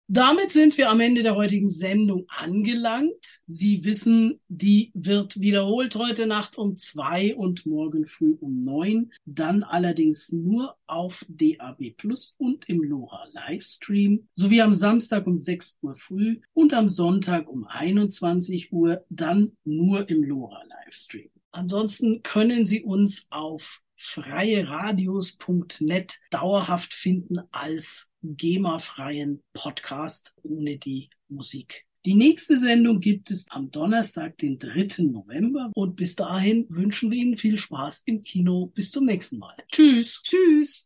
Damit sind wir am Ende der heutigen Sendung angelangt. Sie wissen, die wird wiederholt heute Nacht um zwei und morgen früh um neun. Dann allerdings nur auf DAB Plus und im LoRa Livestream sowie am Samstag um 6 Uhr früh und am Sonntag um 21 Uhr dann nur im LoRa Livestream. Ansonsten können Sie uns auf freieradios.net dauerhaft finden als GEMA-freien Podcast ohne die Musik. Die nächste Sendung gibt es am Donnerstag, den 3. November. Und bis dahin wünschen wir Ihnen viel Spaß im Kino. Bis zum nächsten Mal. Tschüss. Tschüss.